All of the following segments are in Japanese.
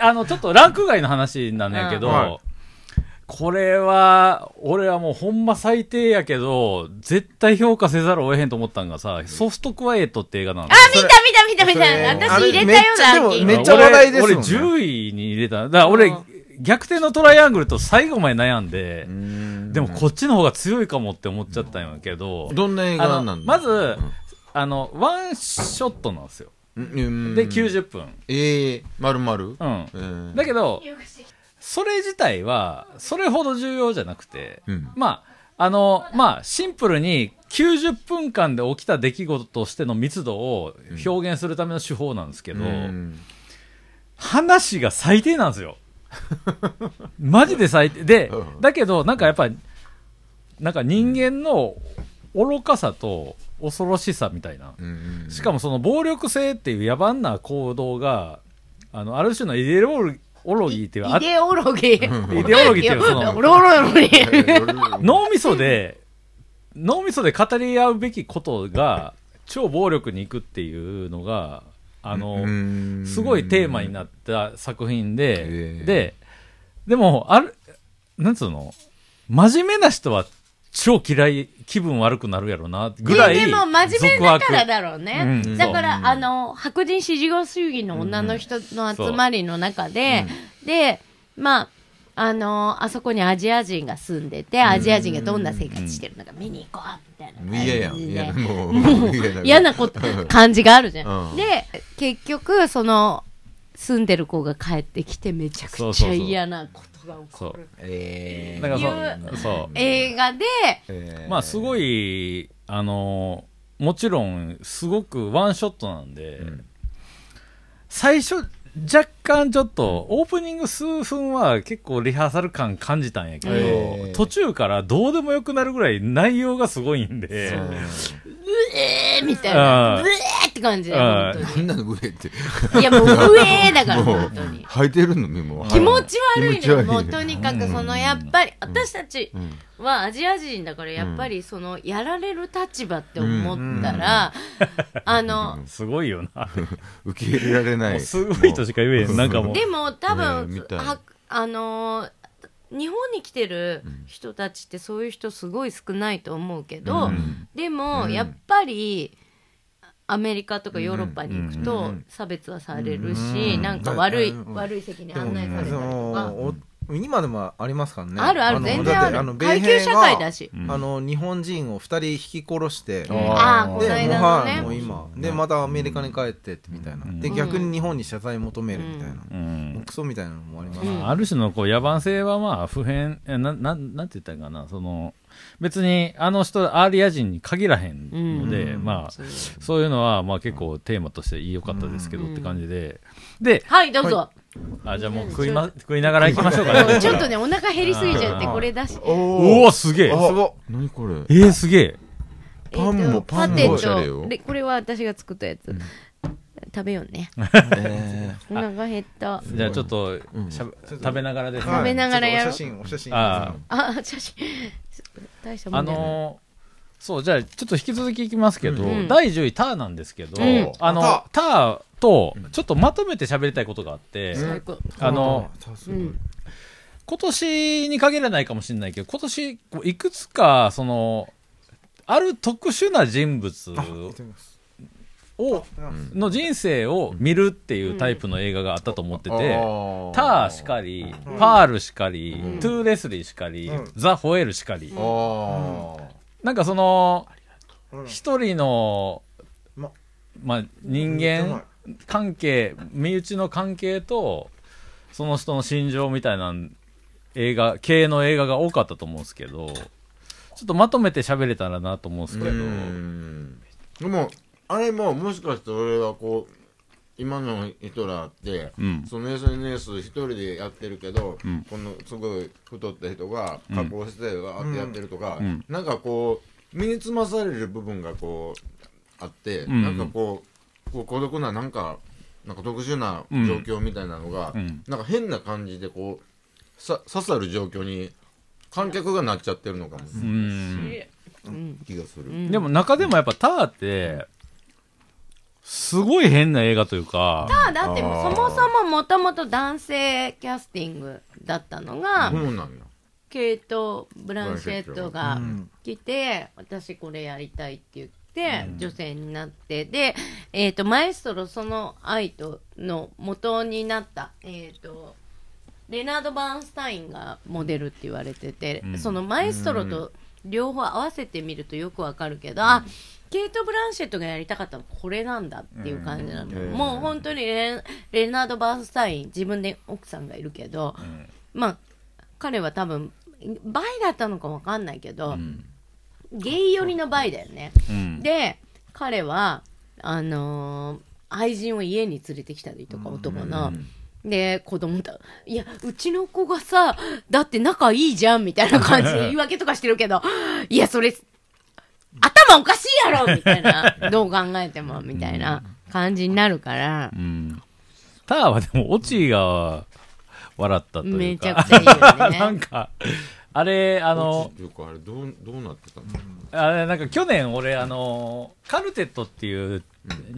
あの、ちょっとランク外の話なんやけど、うんはいこれは、俺はもうほんま最低やけど、絶対評価せざるを得へんと思ったんがさ、ソフトクワイエットって映画なの。あ、見た見た見た見た。私入れたよ、ランキング。めっちゃ話題ですもんね俺俺10位に入れた。だから俺、逆転のトライアングルと最後まで悩んで、でもこっちの方が強いかもって思っちゃったんやけど、どんな映画あなんだのまず、あの、ワンショットなんですよ。うんで、90分。ええまるまるうん。えーだけど、それ自体は、それほど重要じゃなくて、うんまあ、あの、まあ、シンプルに90分間で起きた出来事としての密度を表現するための手法なんですけど、うん話が最低なんですよ。マジで最低。でう、んだけど、なんかやっぱり、なんか人間の愚かさと恐ろしさみたいな。うんしかもその暴力性っていう野蛮な行動が、あの、ある種のイデオロギーっていう、あイデオロギー。イデオロギーっていうその。脳みそで、脳みそで語り合うべきことが、超暴力に行くっていうのが、あの、うんすごいテーマになった作品で、ええで、でも、ある、なんつうの？真面目な人は超嫌い、気分悪くなるやろな、ぐらい。ででも真面目だからだろうね。うん。だから、あの、白人至上主義の女の人の集まりの中で、で、まあ、あの、あそこにアジア人が住んでて、アジア人がどんな生活してるのか見に行こう、みたいな感じで。嫌やもう嫌なこと、感じがあるじゃん。うん。で、結局、その、住んでる子が帰ってきてめちゃくちゃ嫌なことが起こる。えだからそう、そう。映画で、えまあ、すごい、あの、もちろん、すごくワンショットなんで、ん。最初、若干ちょっと、オープニング数分は結構リハーサル感感じたんやけど、えー途中からどうでもよくなるぐらい内容がすごいんで、えーみたいな。うえーって感じで、うん本当なんなの上って。に。いや、もう、うえーだから、本当に。履いてるのねもう。気持ち悪いのねもう、とにかく、その、やっぱり、私たちうん。はアジア人だから、やっぱり、その、やられる立場って思ったら、あの、すごいよな。受け入れられない。すごいとしか言えへん。なんかもう。でも、多分、ねはあのー日本に来てる人たちってそういう人すごい少ないと思うけど、うん。でも、やっぱりアメリカとかヨーロッパに行くと差別はされるし、なんか悪い、うん。悪い席に案内されたりそとか、今でもありますからね。あるあるの全然ある。あの階級社会だし。あの日本人を二人引き殺してああこの間のはいもうね今でまたアメリカに帰ってってみたいな。で逆に日本に謝罪求めるみたいな。うん。クソみたいなのもあります。うんある種のこう野蛮性はまあ普遍、えな、ななんて言ったらいいかな、その、別にあの人、アーリア人に限らへんので、うん。まあ、そうそういうのはまあ結構テーマとして良かったですけどって感じで、で、はいどうぞ、あ、じゃあもう食いま、食いながら行きましょうかね。ちょっとねお腹減りすぎちゃってこれだしおおすげえ。あすご何これ？えー、すげえ。パンもパンもおしゃれよ。とでこれは私が作ったやつ、食べようね。えお腹減った。じゃあちょっと、しゃべ食べながらですね。食べながらやろう。写真お写真。ああ写真。大したもあんだよねのーそう、じゃあ、ちょっと引き続きいきますけど、うん第10位、ターなんですけど、うん。あの、ターと、ちょっとまとめて喋りたいことがあって、最高。あの、あすごい。うん。今年に限らないかもしれないけど、今年、こういくつか、その、ある特殊な人物あ見てみます。を、の人生を見るっていうタイプの映画があったと思ってて、ーターしかり、パールしかり、うん。トゥーレスリーしかり、うん。ザ・ホエールしかり、あーなんかその、うん。一人の、ままあ、人間関係、身内の関係と、その人の心情みたいな映画、系の映画が多かったと思うんですけど、ちょっとまとめて喋れたらなと思うんですけど、うん。でもあれももしかして俺はこう今の人らって、うん。その SNS 一人でやってるけど、うん。このすごい太った人が加工してわーってやってるとか、うん。なんかこう身につまされる部分がこうあって、うん。なんかこうこう孤独ななんかなんか特殊な状況みたいなのが、うん。なんか変な感じでこうさ刺さる状況に観客がなっちゃってるのかも、うん。うん。気がする。うん。でも中でもやっぱターって、すごい変な映画というか、あだってもうそもそももともと男性キャスティングだったのが、そうなんや。ケイト・ブランシェットがうん。来て、私これやりたいって言って、女性になって、で、えっ、と、マエストロその愛との元になった、えっ、と、レナード・バーンスタインがモデルって言われてて、うん。そのマエストロと両方合わせてみるとよくわかるけど、あケイト・ブランシェットがやりたかったのはこれなんだっていう感じなの、うんもう本当にレレナード・バーンスタイン自分で奥さんがいるけど、まあ彼は多分バイだったのかわかんないけど、ゲイ寄りのバイだよね。うん。で彼はあのー愛人を家に連れてきたりとか男の。で子供だいやうちの子がさだって仲いいじゃんみたいな感じで言い訳とかしてるけどいやそれ頭おかしいやろみたいな。どう考えてもみたいな感じになるから。うん。ターはでも、オチが笑ったというか。めちゃくちゃいいよね。なんか、あれ、ああの、っていうかあれどうどうなってたの？あれ、なんか去年俺、あの、カルテットっていう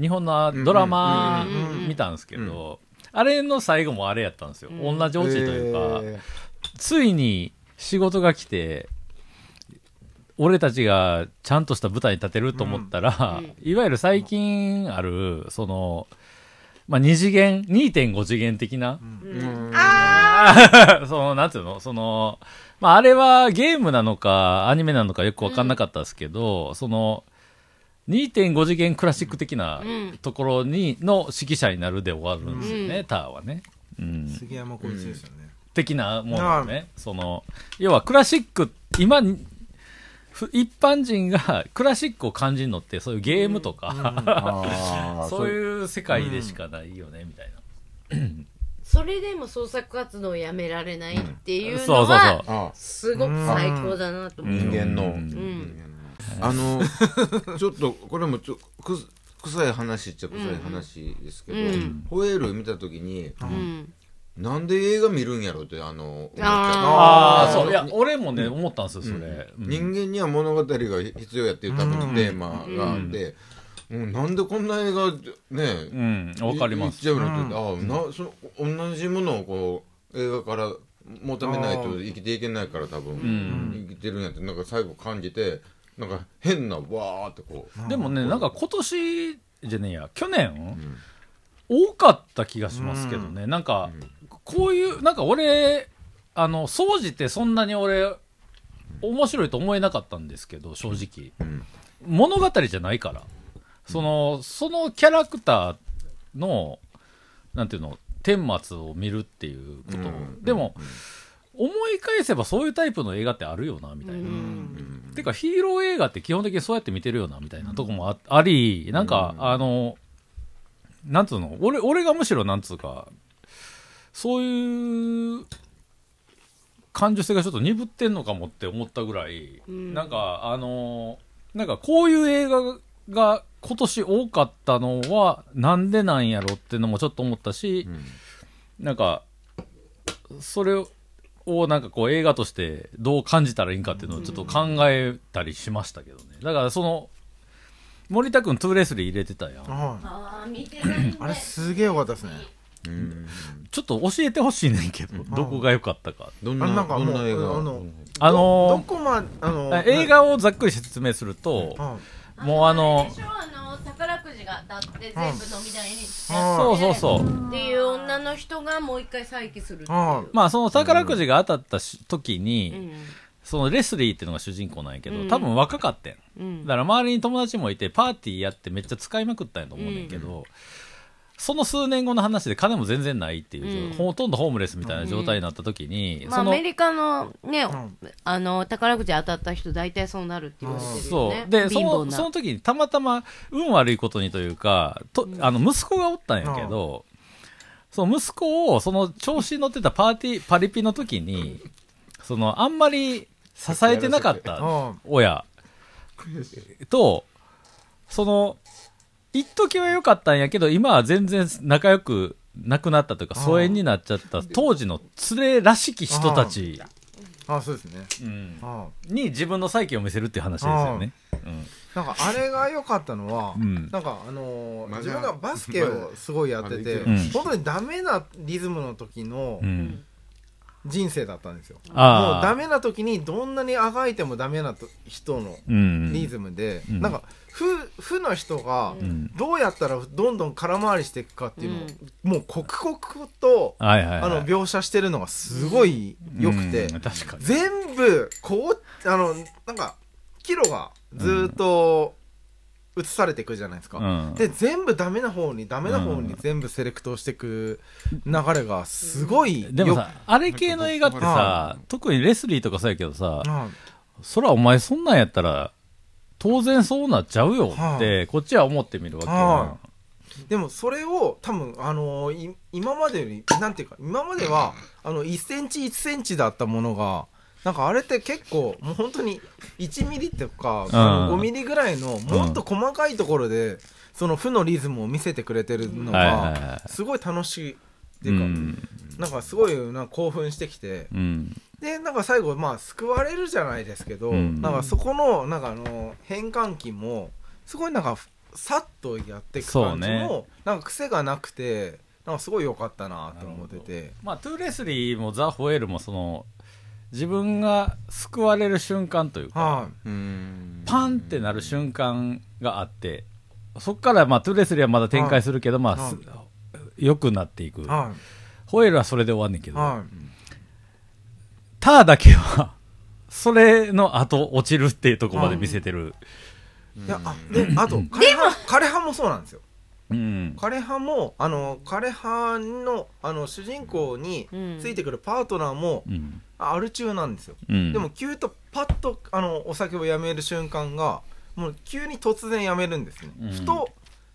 日本のドラマ見たんですけど、あれの最後もあれやったんですよ。うん。同じオチというか、えついに仕事が来て、俺たちがちゃんとした舞台に立てると思ったら、うんいわゆる最近ある、その、まあ、二次元、2.5次元的な、その、なんていうの？その、まあ、あれはゲームなのか、アニメなのかよくわかんなかったですけど、その、2.5次元クラシック的なうん。ところに、の指揮者になるで終わるんですよね、うん。ターはね。うん。ー。杉山浩一ですよね。的なものね。その、要はクラシック、今一般人が クラシックを感じるのって、そういうゲームとか、あそう。いう世界でしかないよね、みたいな。それでも創作活動をやめられないっていうそうそうのはそう。あすごく最高だなと思う、人間の、うん。んあの ちょっとこれもちょく臭い話っちゃ臭い話ですけど、うん。ホエール見た時に、うんなんで映画見るんやろってあの思っちゃったああ、そう。いにや、俺もね、思ったんですよ、それ。うん。人間には物語が必要やっていう多分テーマがあって、うん。なんでこんな映画ね、うん、わかります。言っちゃうのって、ああなその同じものをこう映画から求めないと生きていけないから多分、ん。生きてるんやってなんか最後感じてなんか変なわーってこう、でもね、なんか今年じゃねえや、去年、多かった気がしますけどね。なんか、こういう、なんか俺、あの、掃除ってそんなに俺、面白いと思えなかったんですけど、正直。ん。物語じゃないから。その、そのキャラクターの、なんていうの、顛末を見るっていうこと。でも、思い返せばそういうタイプの映画ってあるよな、みたいな。てかヒーロー映画って基本的にそうやって見てるよなみたいなとこもあありなんか、あのなんつうの俺俺がむしろなんつうかそういう感受性がちょっと鈍ってんのかもって思ったぐらい、んなんかあのなんかこういう映画が今年多かったのはなんでなんやろっていうのもちょっと思ったし、なんかそれをなんかこう映画としてどう感じたらいいんかっていうのをちょっと考えたりしましたけどね。だからその、森田くんトゥーレスリー入れてたやん。はいああ見てないねあれすげえよかったですね。うん。ちょっと教えてほしいねんけど、どこが良かったか。どんなあなんかどんな映画？あのあどのこまあのー映画をざっくり説明すると、はもうあの宝くじが当たって全部飲み代にそうそうそう。っていう女の人がもう一回再起するっていう、はまあその宝くじが当たったし時に、うん。そのレスリーっていうのが主人公なんやけど、うん。多分若かったん。うん。だから周りに友達もいてパーティーやってめっちゃ使いまくったんやと思うねんけど、その数年後の話で金も全然ないっていう、うん。ほとんどホームレスみたいな状態になった時に、まあ、アメリカのね、ん。あの宝くじ当たった人大体そうなるって言われてるよそねう。でそ貧乏な。のその時にたまたま運悪いことにというかとあの息子がおったんやけど、その息子をその調子に乗ってたパーティーパリピの時にそのあんまり支えてなかったは親と、その、一時は良かったんやけど、今は全然仲良くなくなったというか、疎遠になっちゃった。当時の連れらしき人たち、あそうですね。うん。はに自分の再起を見せるっていう話ですよね。うんなんかあれが良かったのは、うん。なんかあのー自分がバスケをすごいやってて、ま本当にダメなリズムの時のうん人生だったんですよ、もうダメな時にどんなにあがいてもダメなと人のうん。リズムで、うん。なんか負負の人がうん。どうやったらどんどん空回りしていくかっていうのを、もう刻々と、はいはいはい。あの描写してるのがすごい良くて、うん。確かに。全部こうあのなんかキロがずーっと映されていくじゃないですか、うん。で全部ダメな方にダメな方に全部セレクトしていく流れがすごいよでもさあれ系の映画ってさ特にレスリーとかそうやけどさはそらお前そんなんやったら当然そうなっちゃうよはってこっちは思ってみるわけよ。はい。でもそれを多分あのーい今までよりなんていうか今まではあの1センチ1センチだったものがなんかあれって結構もう本当に1ミリとか5ミリぐらいのもっと細かいところでその負のリズムを見せてくれてるのがすごい楽しいってういうか、ん。なんかすごいなんか興奮してきてうん。でなんか最後まあ救われるじゃないですけど、うん。なんかそこのなんかあの変換器もすごいなんかさっとやっていく感じそうも、ね。なんか癖がなくてなんかすごい良かったなと思ってて。まあトゥーレスリーもザ・ホエールもその自分が救われる瞬間というかはうん。パンってなる瞬間があってそっからまあトゥーレスリーはまだ展開するけどまあす良くなっていく。ホエールはそれで終わんねんけどターだけはそれの後落ちるっていうところまで見せてる。いいやあであと 枯葉枯葉もそうなんですよ。うん。枯葉もあの枯葉のあの主人公についてくるパートナーもうんアル中なんですよ。うん。でも急とパッとあのお酒をやめる瞬間がもう急に突然やめるんですね、うん。ふと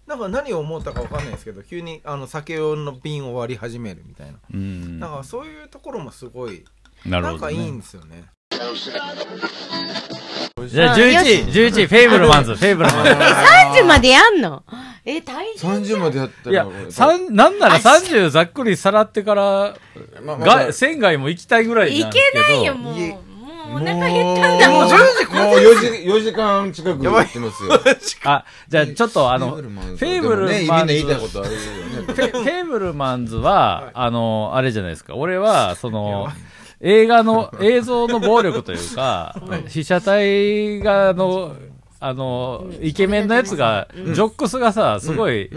なんか何を思ったかわかんないですけど急にあの酒の瓶を割り始めるみたいな、うん。なんかそういうところもすごいなんかいいんねですよねじゃあ11位11位フェイブルマンズフェイブルマンズ30までやんの？え、大変。30までやったいやらこれ、三なんなら30ざっくりさらってから、まあまあが、仙台も行きたいぐらいいなんですけど。けないよ、もう。もうお腹減ったんだもん。もう10時、もう4時、4時間近くやってますよ。あ、じゃあちょっとあの、フフェェイブルね、みんなマンズ、言いたいことあるよね。フェフェイブルマンズは、あの、あれじゃないですか。俺は、その、映画の、映像の暴力というか、被写体が、あの、あの、イケメンのやつが、ジョックスがさ、すごい。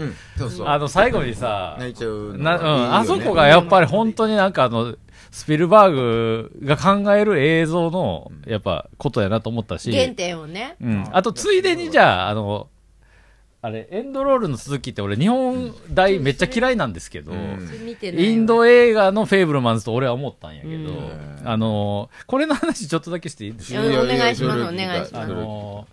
あの、最後にさ、あそこがやっぱり本当になんかあの、スピルバーグが考える映像の、やっぱ、ことやなと思ったし、原点をね。うん。あと、ついでにじゃあ、あの、あれ、エンドロールの続きって俺、日本大めっちゃ嫌いなんですけど、インド映画のフェイブルマンズと俺は思ったんやけど、うんあの、これの話ちょっとだけしていいですか？お願いします、お願いします。の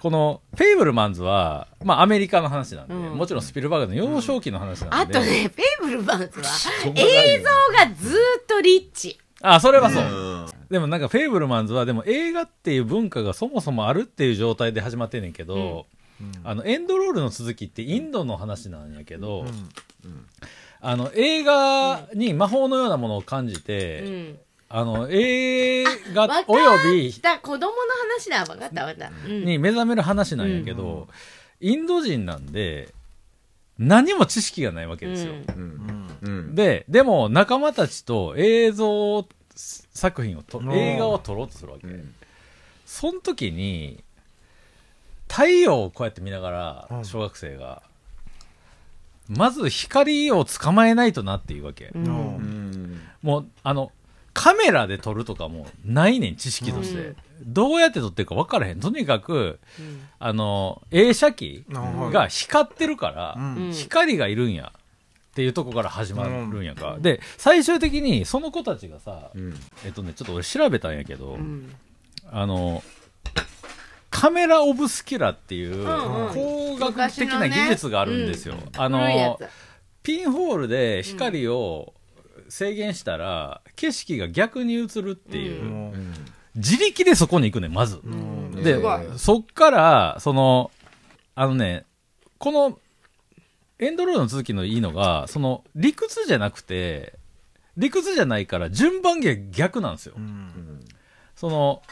この、フェイブルマンズは、まあ、アメリカの話なんで、うんもちろんスピルバーグの幼少期の話なんで。あとね、フェイブルマンズは、映像がずーっとリッチ。あ、それはそう。うんでもなんかフェイブルマンズはでも映画っていう文化がそもそもあるっていう状態で始まってんねんけど、あのエンドロールの続きってインドの話なんやけど、あの映画に魔法のようなものを感じうて、ん。あの映画およびた子供の話だ、わかったわかった。うんに目覚める話なんやけど、インド人なんで何も知識がないわけですよ。うんうん。うん。で、でも仲間たちと映像作品をとうん映画を撮ろうとするわけ。うんその時に、太陽をこうやって見ながら、うん小学生が、まず光を捕まえないとなっていうわけ。うんうん。もう、あの、カメラで撮るとかもないねん、知識として。うんどうやって撮ってるか分からへん。とにかく、うんあの、映写機うんが光ってるから、うん光がいるんや。っていうとこから始まるんやんか。で、最終的にその子たちがさ、うん。えっとね、ちょっと俺調べたんやけど、うんあの、カメラオブスキュラっていう工学的な技術があるんですよ。あの、ピンホールで光を制限したら、景色が逆に映るっていう、自力でそこに行くねん、まず。うん。で、そっから、その、あのね、この、エンドロールの続きのいいのが、その、理屈じゃなくて、理屈じゃないから順番が逆なんですよ。うん。その、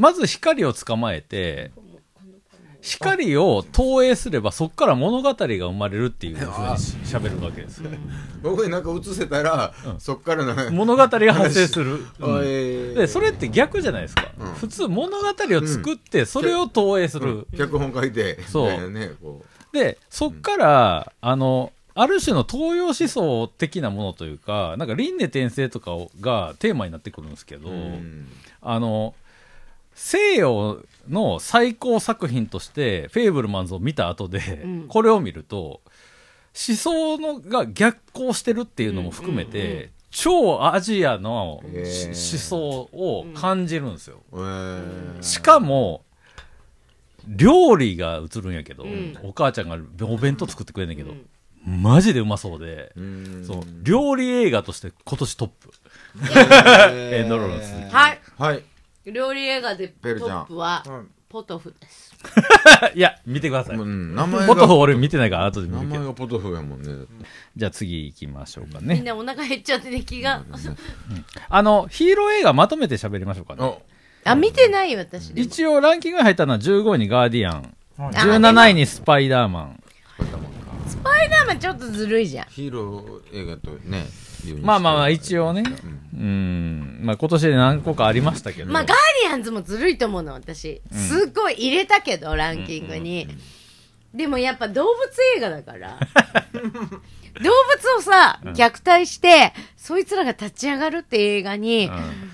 まず光を捕まえて、光を投影すればそこから物語が生まれるっていうふうにし喋るわけですよ。僕になんか映せたら、そっからの、物語が発生する。あうんえーで、それって逆じゃないですか。うん普通物語を作って、それを投影する。脚本書いて、そうね、こで、そっから、あの、ある種の東洋思想的なものというか、なんか輪廻転生とかをがテーマになってくるんですけど、う。うんあの、西洋の最高作品として、フェーブルマンズを見た後で、ん。これを見ると、思想のが逆行してるっていうのも含めて、うんうんうん。超アジアの思想を感じるんですよ。えー。しかも、料理が映るんやけど、ん。お母ちゃんがお弁当作ってくれんねんけど、マジでうまそうで、うん。そう、料理映画として今年トップ。エンドロールですはい。はい。料理映画でトペルちゃんップはうんポトフです。いや、見てください。うん名前ポトフが、俺見てないから後で見名るけど。前がポトフやもんね。じゃあ次行きましょうかね。みんなお腹減っちゃってね、気が。あの、ヒーロー映画まとめて喋りましょうかね。あ、あ、見てないよ、私。でも一応ランキングに入ったのは15位にガーディアン、はい17位にスパイダーマン。スパイダーマンちょっとずるいじゃん。ヒーロー映画とね、まあまあまあ一応ね。うん。まあ今年で何個かありましたけど。まあ、ガーディアンズもずるいと思うの、私。すっごい入れたけど、ランキングに。でもやっぱ動物映画だから。動物をさ、虐待して、そいつらが立ち上がるって映画に、うん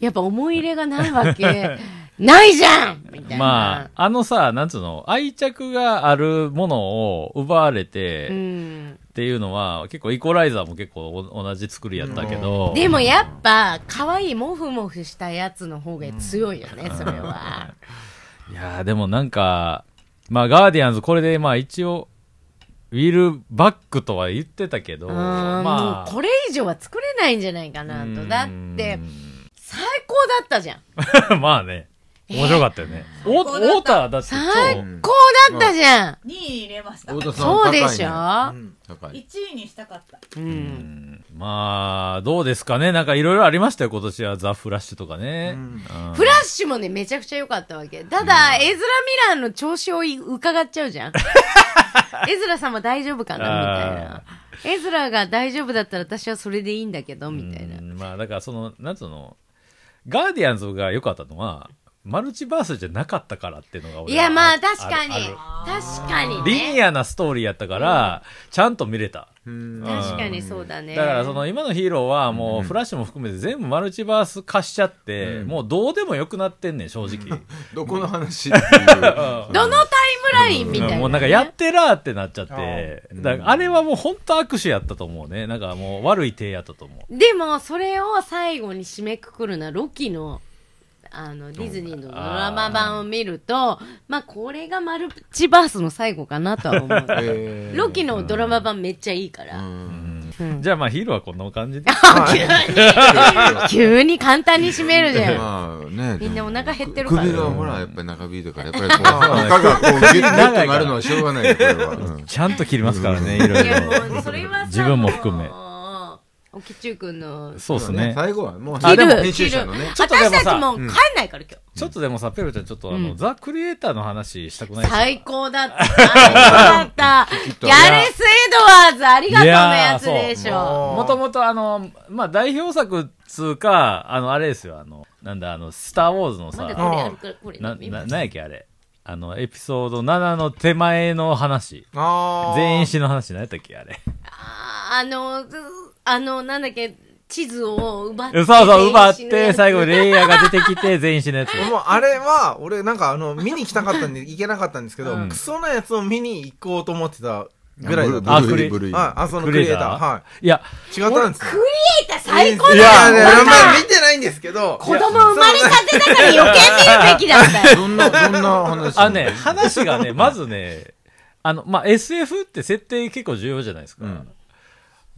やっぱ思い入れがないわけ、ないじゃんみたいな。まあ、あのさ、なんつうの、愛着があるものを奪われて、うん。っていうのは、結構イコライザーも結構お同じ作りやったけど。でもやっぱ、可愛いモフモフしたやつの方が強いよね、それは。いやーでもなんか、まあガーディアンズこれでまあ一応、ウィルバックとは言ってたけど、うん、まあ、これ以上は作れないんじゃないかなと。だって、最高だったじゃん。まあね、面白かったよね。お最高だったオーターだって超、最高だったじゃん。2位に入れました。太田さんそうでしょ、高いね高い。1位にしたかった。うん。まあ、どうですかね？なんかいろいろありましたよ、今年は。ザ・フラッシュとかね。フラッシュもね、めちゃくちゃ良かったわけ。ただ、エズラ・ミラーの調子を伺っちゃうじゃん。エズラさんも大丈夫かな？みたいな。エズラが大丈夫だったら私はそれでいいんだけど、みたいなう。んまあ、だからその、なんつうの、ガーディアンズが良かったのは、マルチバースじゃなかったからっていうのが俺いや、まある確かに。確かにリね。ニアなストーリーやったから、ちゃんと見れた。うん確かにそうだね。だからその今のヒーローはもうフラッシュも含めて全部マルチバース化しちゃって、もうどうでもよくなってんねん、正直。どこの話？っていう。どのタイムラインみたいな、ね。もうなんかやってらーってなっちゃって、うんだからあれはもう本当握手やったと思うね。なんかもう悪い手やったと思う。でも、それを最後に締めくくるのは、ロキの、あの、ディズニーのドラマ版を見ると、まあ、これがマルチバースの最後かなとは思う。えーロキのドラマ版めっちゃいいから。うんうんじゃあまあヒーローはこんな感じで。急に簡単に締めるじゃん。まあね。みんなお腹減ってるから首がほら、やっぱり中引いてから、やっぱりこう、赤がこう、ギュッとなるのはしょうがないよ、これは。うんちゃんと切りますからね、いろいろ。自分も含めおきちゅうくんの、そうですね。最後はもう、あでも編集者のね。。ちょっとでもさ私たちも帰んないから、今日。ちょっとでもさ、ペロちゃんちょっとあの、うんザ・クリエイターの話したくない最高だった。最高だった。ギャレス・エドワーズ、ありがとうのやつでしょ。もともとあの、まあ、代表作つうか、あの、あれですよ、あの、なんだ、あの、スター・ウォーズのまさ、だこれあるから、これ。な、な、なんやっけ、あれ。あの、エピソード7の手前の話。全員死の話、何やったっけ、あれ。あーあの、ずあの、なんだっけ、地図を奪って。そうそう、奪って、最後、レイヤーが出てきて、全員死ぬやつ。もうあれは、俺なんかあの、見に行きたかったんで行けなかったんですけど、うんクソなやつを見に行こうと思ってたぐらいだった。あブルーブルーはい、あ、そのクリエイター。はいや、い。違ったんですよ。クリエイター最高だいやいや、いや、よ。まあ見てないんですけど。子供生まれたてだから余計見るべきだったよ。どんな、どんな話あのね、話がね、まずね、あの、まあ、SF って設定結構重要じゃないですか。うん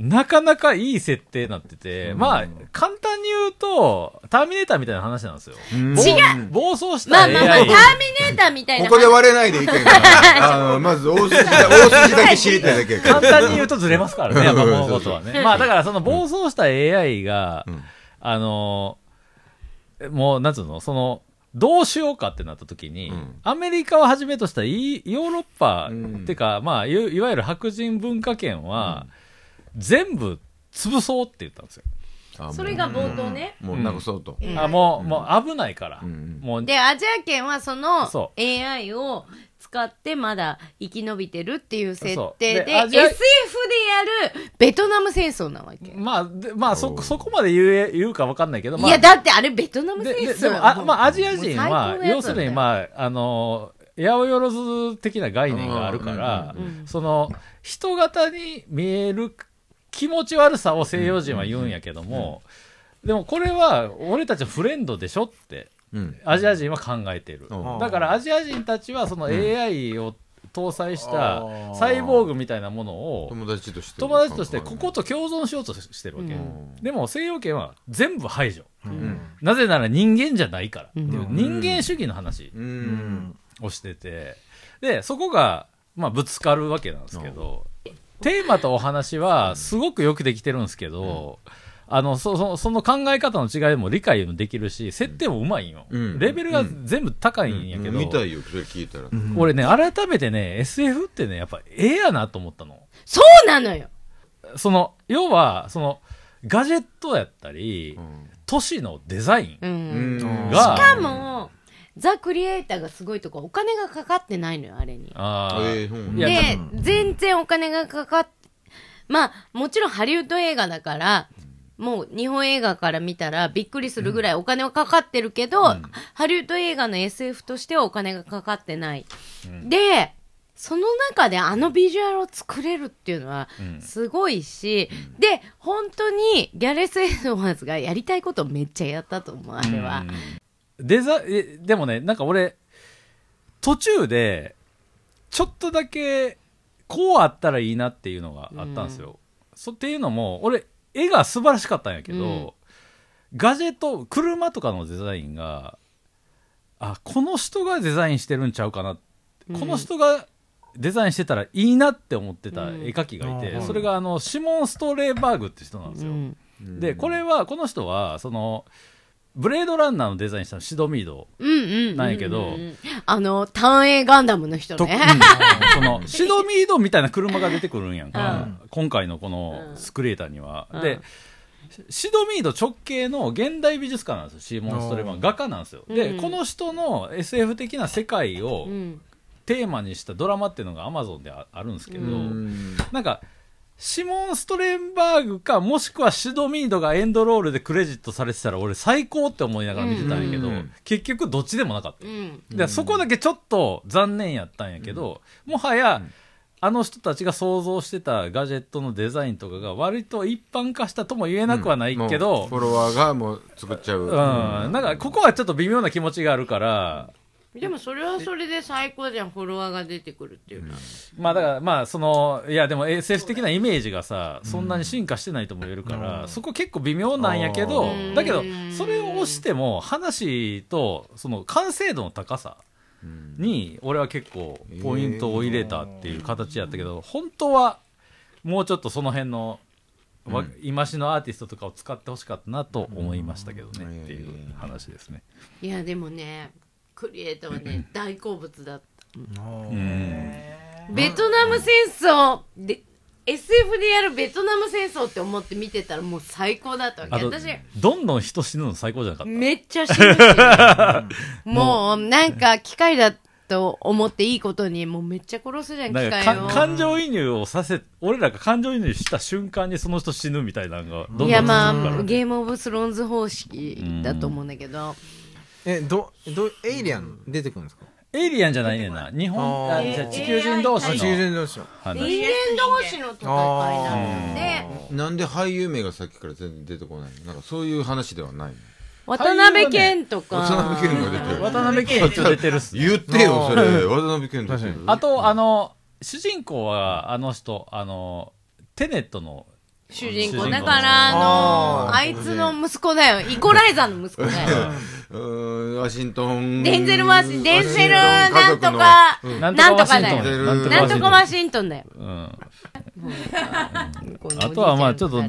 なかなかいい設定になってて、まあ、簡単に言うと、ターミネーターみたいな話なんですよ。うん暴走したまあまあまあ、ターミネーターみたいな。ここで割れないでいけんから。あの、まず大筋だ、大筋だけ知りたいだけ。簡単に言うとずれますからね、やっぱ物事はね。まあだからその暴走した AI が、うんあのーもう、なんつうの、その、どうしようかってなった時に、うんアメリカをはじめとしたイヨーロッパ、うんってか、まあ、いいわゆる白人文化圏は、全部潰そうって言ったんですよ。あそれが冒頭ね。もうもうなくそうと。うん。あもう、もう危ないから。うんもう。で、アジア圏はそのそ AI を使ってまだ生き延びてるっていう設そう。定で、でアジア SF でやるベトナム戦争なわけ。まあ、でまあ、そ、おう。そこまで言え、言うか分かんないけど、まあ、いや、だってあれベトナム戦でで争でもあ、まあ、アジア人は要するに、まあ、あの、八百万的な概念があるからうんうんうん、その、人型に見える気持ち悪さを西洋人は言うんやけども、でもこれは、俺たちはフレンドでしょって、うん。アジア人は考えてる。うん。だから、アジア人たちは、その AI を搭載したサイボーグみたいなものを、友達として。友達としてここと共存しようとしてるわけ。うん。でも西洋圏は全部排除。うん。なぜなら人間じゃないから。っていううん。人間主義の話をしてて、で、そこが、まあ、ぶつかるわけなんですけど、テーマとお話はすごくよくできてるんですけど、あの、そそその考え方の違いも理解もできるし、設定もうまいんよ。うん。レベルが全部高いんやけど、見たいよ、それ聞いたら。俺ね、改めてね、SF ってね、やっぱええやなと思ったの。そうなのよ。その、要は、その、ガジェットやったり、うん。都市のデザインうん。うん。が、しかも、ザ・クリエイターがすごいとこ、お金がかかってないのよ、あれに。あー。ええそういやで、全然お金がかかっ、まあ、もちろんハリウッド映画だから、もう日本映画から見たらびっくりするぐらいお金はかかってるけど、ハリウッド映画の SF としてはお金がかかってない。で、その中であのビジュアルを作れるっていうのはうん。すごいし、で、本当にギャレス・エドワーズがやりたいことをめっちゃやったと思う、あれは。デザえでもねなんか俺途中でちょっとだけこうあったらいいなっていうのがあったんですよ、そっていうのも俺絵が素晴らしかったんやけど、ガジェット車とかのデザインがあこの人がデザインしてるんちゃうかな、この人がデザインしてたらいいなって思ってた絵描きがいて、うん。それがあのシモン・ストレーバーグって人なんですよ、うん。でこれはこの人はそのブレードランナーのデザインしたのシドミード。うんうん。うん。なんやけど。あの、単影ガンダムの人と、ね。うん。その シドミードみたいな車が出てくるんやんか、うん。今回のこのスクリエイターには、うん。でシドミード直系の現代美術家なんですよ。シーモン・ストレーマン画家なんですよ、でうん。この人の SF 的な世界をうん。テーマにしたドラマっていうのがアマゾンでああるんですけど、うん。なんかシモン・ストレンバーグかもしくはシドミードがエンドロールでクレジットされてたら俺最高って思いながら見てたんやけど、うん。結局どっちでもなかった。う、ん。でそこだけちょっと残念やったんやけど、もはや、あの人たちが想像してたガジェットのデザインとかが割と一般化したとも言えなくはないけもうど、フォロワーがもう作っちゃう。うん、なんかここはちょっと微妙な気持ちがあるから、でもそれはそれで最高じゃん、フォロワーが出てくるっていうのは。まあだからまあその、いやでも SF 的なイメージがさ、そんなに進化してないとも言えるから、そこ結構微妙なんやけどう、んだけど、それを押しても話とその完成度の高さ、うん。に俺は結構ポイントを入れたっていう形やったけど、本当はもうちょっとその辺の、わ今しのアーティストとかを使ってほしかったなと思いましたけどね、うんっていう話ですね。いや、でもね、クリエイターはね、大好物だった。うんベトナム戦争で、SF でやるベトナム戦争って思って見てたらもう最高だったわけ。あと私、どんどん人死ぬの最高じゃなかった？めっちゃ死ぬし、もうなんか機械だと思っていいことに、もうめっちゃ殺すじゃん、機械を。か感情移入をさせ俺らが感情移入した瞬間にその人死ぬみたいなのがどんどんいやま進むからあ、ゲームオブスローンズ方式だと思うんだけど、えどどエイリアン出てくるんですか？エイリアンじゃないねんな。日本あじゃあ地球人同士あ地球の人同士の。話。人間同士の戦いなので、なんで俳優名がさっきから全然出てこないの？なんかそういう話ではないの？渡辺謙とか、渡辺謙が出てる。渡辺謙一応出てる。っす言ってよ、それ。渡辺謙出てる。あと、あの、主人公は、あの人、あの、テネットの、主人公。だから、あのあいつの息子だよ。イコライザーの息子だよ。うーんワシントン。デンゼル・ワシン、デンゼル、なんとか、なんとかだよ。なんとかワワシントンだよ。うん。ああとはまあちょっと、だ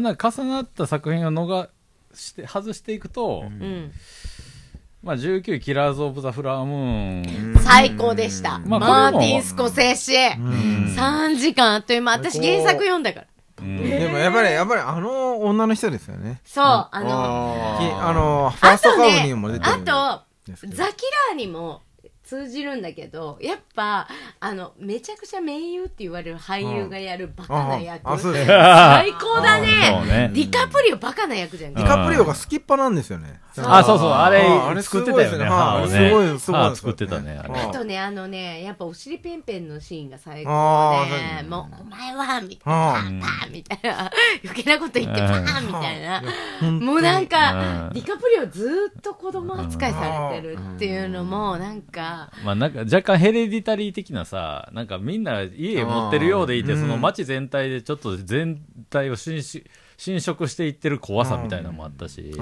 んだん重なった作品を逃して、外していくと、うん。まあ、19位、キラーズ・オブ・ザ・フラワームーン。最高でした。まあマーティン・スコセッシ。3時間あっという間。私原作読んだから。でもやっぱり、やっぱりあの女の人ですよね。そう、あの、きああの、ファーあストカウにも出てるあと、ザキラーにも通じるんだけど、やっぱ、あの、めちゃくちゃ名優って言われる俳優がやるバカな役。うですね。最高だねねディカプリオバカな役じゃん。ディカプリオが好きっぱなんですよね。あ、そうそう、あれ作ってたよね、すごいですごいすごい歯作ってたね、あれ。はいあとね、あのね、やっぱお尻ペンペンのシーンが最あ高ーで、もう、お前は、みたいあな、パンパンみたいな、余計なこと言ってパンみたいな。うん。もうなんかう、ん。ディカプリオずっと子供扱いされてるっていうのも、なんか、まあなんか若干ヘレディタリー的なさ、なんかみんな家持ってるようでいて、うん。その街全体でちょっと全体を侵食していってる怖さみたいなのもあったし。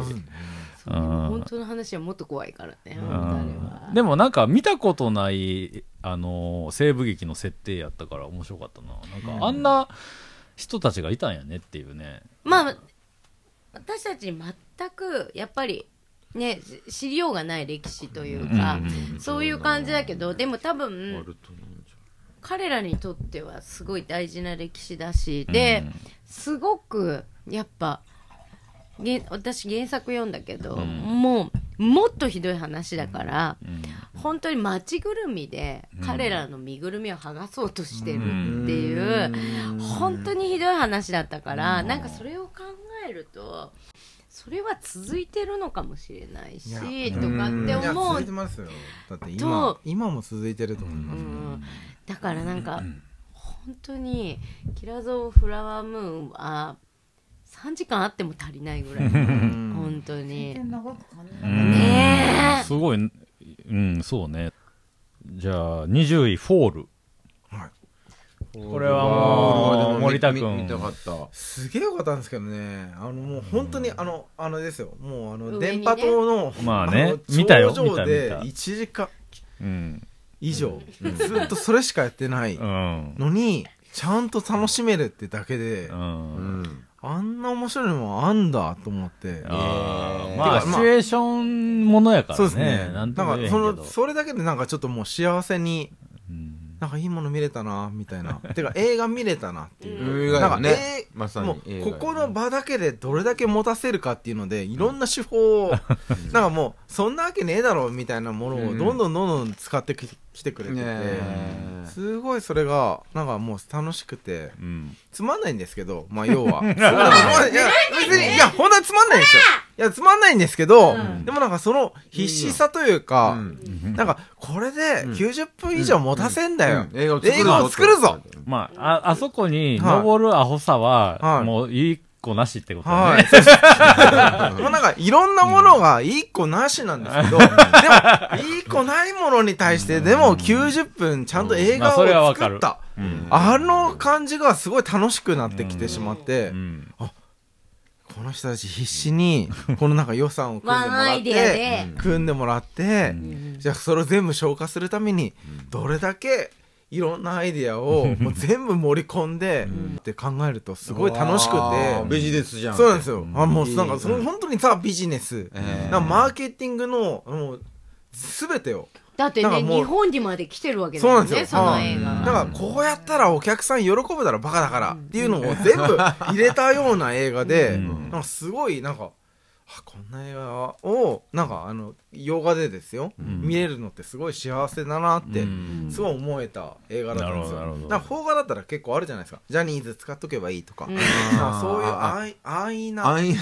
うん。本当の話はもっと怖いからね、うん。は。でもなんか見たことない、あのー西部劇の設定やったから面白かったな。なんかあんな人たちがいたんやねっていうね。まあ、私たち全く、やっぱり、ね、し知りようがない歴史というか、うんそういう感じだけど、でも多あ分、彼らにとってはすごい大事な歴史だし、で、すごくやっぱ私原作読んだけど、うん。もうもっとひどい話だから、うん。本当に街ぐるみで彼らの身ぐるみを剥がそうとしてるっていう、本当にひどい話だったから、なんかそれを考えるとそれは続いてるのかもしれないしとかっていや思続いうてますよ。だって今と、今も続いてると思います。うん。だからなんか、本当に「キラーズ・オブ・フラワームーン」は3時間あっても足りないぐらい。本当に。ね。え。すごい、うん、そうね。じゃあ、20位、フォール。これはもう、森田君。見たかった。すげえよかったんですけどね。あの、もう本当に、あの、あのですよ。もうあの、電波塔の、まあねの見たよ。頂上で見た。見1時間。うん。以上、ずっとそれしかやってないうん。のに、ちゃんと楽しめるってだけで、う。うんんあんな面白いのもあんだと思って。ああ、まあシチュエーションものやからね。そうですね。なんんか。その、それだけでなんかちょっともう幸せに、うんなんかいいもの見れたな、みたいな。てか映画見れたなっていう。映画よなんかねえまさにもう、ここの場だけでどれだけ持たせるかっていうので、いろんな手法を、なんかもう、そんなわけねえだろ、みたいなものをうんどんどんどんどん使ってききてくれてて、ねすごいそれが、なんかもう楽しくて、うん。つまんないんですけど、まあ要は。いいや、別に、いや、本当はつまんないんですよ。いや、つまんないんですけど、でもなんかその必死さというか、なんか、これで90分以上持たせんだよ。うん。映画を作るぞ。まあ、あ、あそこにはい。登るアホさは、はい。もういい子なしってことはね。い。もうなんか、いろんなものが一個なしなんですけど、でも、一個ないものに対して、でも90分ちゃんと映まあ画を作った。うん。あの感じがすごい楽しくなってきてしまってう、ん。この人たち必死に、このなんか予算を組んでもらって、で、組んでもらって、じゃあそれを全部消化するために、どれだけいろんなアイデアをもう全部盛り込んで、って考えるとすごい楽しくて、ビジネスじゃん。そうなんですよ。あ、もうなんかその本当にザ・ビジネス、えマーケティングの、もう、すべてを。だってね、日本にまで来てるわけだそうなんですよ。ね、その映だ画。からこうやったらお客さん喜ぶだろ、バカだからっていうのを全部 入れたような映画で、んなんかすごい、なんか、あこんな映画を、なんかあの、洋画でですよ、見れるのってすごい幸せだなって、うん。すごい思えた映画だったんですよ。なるほどなるほど。だから邦画だったら結構あるじゃないですか。ジャニーズ使っとけばいいとか。うん。なんかそういう安易、な。安易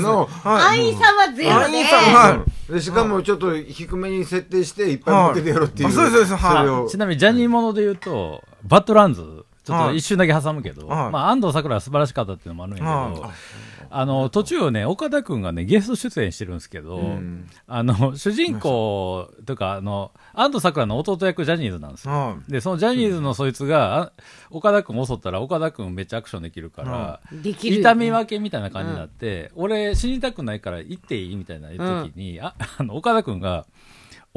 のはい安易さはゼロで安易さはでしかもちょっと低めに設定していっぱい持っててやろうっていうはいあそうですそうちなみにジャニーもので言うと、バッドランズ、ちょっはい。と一瞬だけ挟むけど、はいまあ安藤サクラは素晴らしかったっていうのもあるんやけど、はいあの、途中ね、岡田くんがね、ゲスト出演してるんですけど、ん。あの、主人公というか、あの、安藤サクラの弟役ジャニーズなんですよ。はで、そのジャニーズのそいつが、あ岡田くんを襲ったら、岡田くんめっちゃアクションできるから、できるよね。痛み分けみたいな感じになって、俺死にたくないから行っていいみたいな時に、あ、あの、岡田くんが、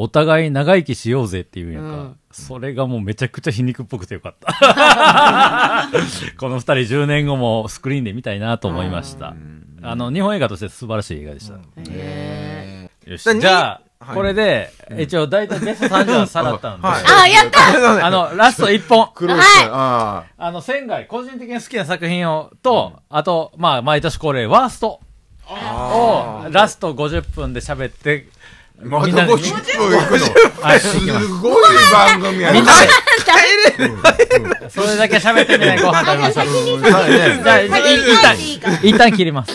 お互い長生きしようぜって言うんやんか。うんそれがもうめちゃくちゃ皮肉っぽくてよかった。この二人10年後もスクリーンで見たいなと思いました。あの、日本映画として素晴らしい映画でした。へよしだ。じゃあ、はいこれで、一応大体ベスト30はさらったんで、はいあ、やったあの、ラスト1本。苦労した。ああの、仙外、個人的に好きな作品を、と、あと、まあ、毎年恒例、ワーストを、ラスト50分で喋って、あ。まみんなでた50分行くの？はい、す。ごい番組やねみんなで、それだけ喋ってみないご飯食べましょう。一旦一旦切ります。